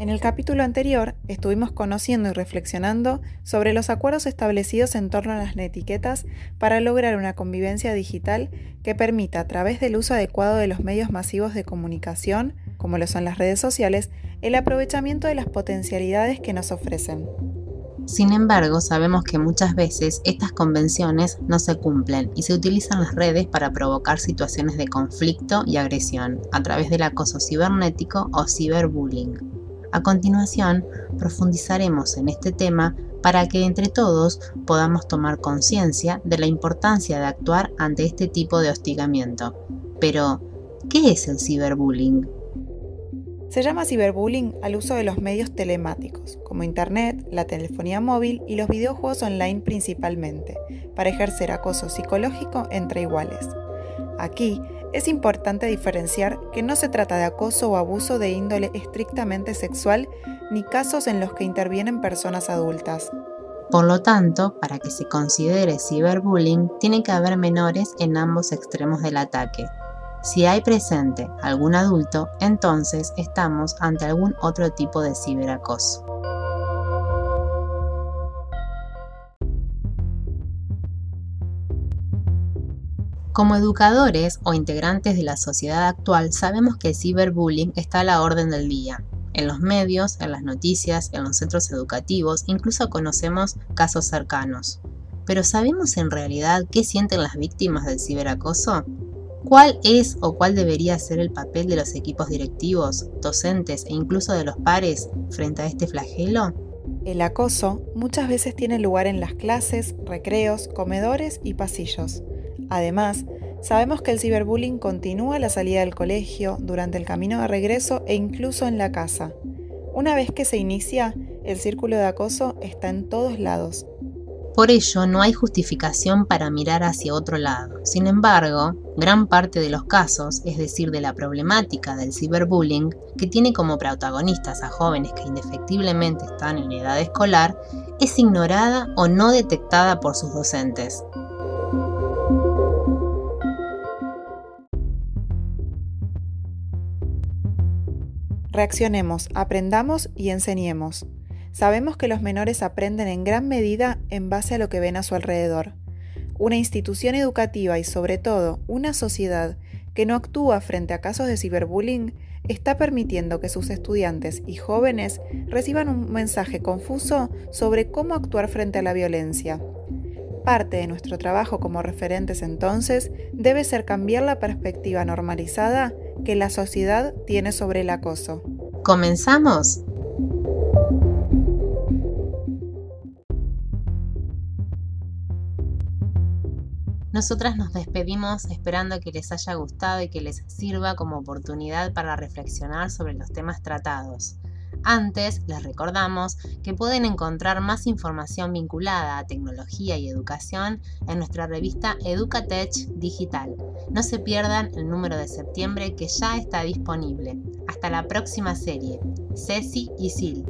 En el capítulo anterior estuvimos conociendo y reflexionando sobre los acuerdos establecidos en torno a las etiquetas para lograr una convivencia digital que permita, a través del uso adecuado de los medios masivos de comunicación, como lo son las redes sociales, el aprovechamiento de las potencialidades que nos ofrecen. Sin embargo, sabemos que muchas veces estas convenciones no se cumplen y se utilizan las redes para provocar situaciones de conflicto y agresión a través del acoso cibernético o ciberbullying. A continuación, profundizaremos en este tema para que entre todos podamos tomar conciencia de la importancia de actuar ante este tipo de hostigamiento. Pero, ¿qué es el ciberbullying? Se llama ciberbullying al uso de los medios telemáticos, como Internet, la telefonía móvil y los videojuegos online principalmente, para ejercer acoso psicológico entre iguales. Aquí es importante diferenciar que no se trata de acoso o abuso de índole estrictamente sexual ni casos en los que intervienen personas adultas. Por lo tanto, para que se considere ciberbullying, tiene que haber menores en ambos extremos del ataque. Si hay presente algún adulto, entonces estamos ante algún otro tipo de ciberacoso. Como educadores o integrantes de la sociedad actual, sabemos que el ciberbullying está a la orden del día. En los medios, en las noticias, en los centros educativos, incluso conocemos casos cercanos. Pero ¿sabemos en realidad qué sienten las víctimas del ciberacoso? ¿Cuál es o cuál debería ser el papel de los equipos directivos, docentes e incluso de los pares frente a este flagelo? El acoso muchas veces tiene lugar en las clases, recreos, comedores y pasillos. Además, sabemos que el ciberbullying continúa a la salida del colegio, durante el camino de regreso e incluso en la casa. Una vez que se inicia, el círculo de acoso está en todos lados. Por ello, no hay justificación para mirar hacia otro lado. Sin embargo, gran parte de los casos, es decir, de la problemática del ciberbullying, que tiene como protagonistas a jóvenes que indefectiblemente están en edad escolar, es ignorada o no detectada por sus docentes. Reaccionemos, aprendamos y enseñemos. Sabemos que los menores aprenden en gran medida en base a lo que ven a su alrededor. Una institución educativa y sobre todo una sociedad que no actúa frente a casos de ciberbullying está permitiendo que sus estudiantes y jóvenes reciban un mensaje confuso sobre cómo actuar frente a la violencia. Parte de nuestro trabajo como referentes entonces debe ser cambiar la perspectiva normalizada que la sociedad tiene sobre el acoso. ¿Comenzamos? Nosotras nos despedimos esperando que les haya gustado y que les sirva como oportunidad para reflexionar sobre los temas tratados. Antes, les recordamos que pueden encontrar más información vinculada a tecnología y educación en nuestra revista Educatech Digital. No se pierdan el número de septiembre que ya está disponible. Hasta la próxima serie. Ceci y Sil.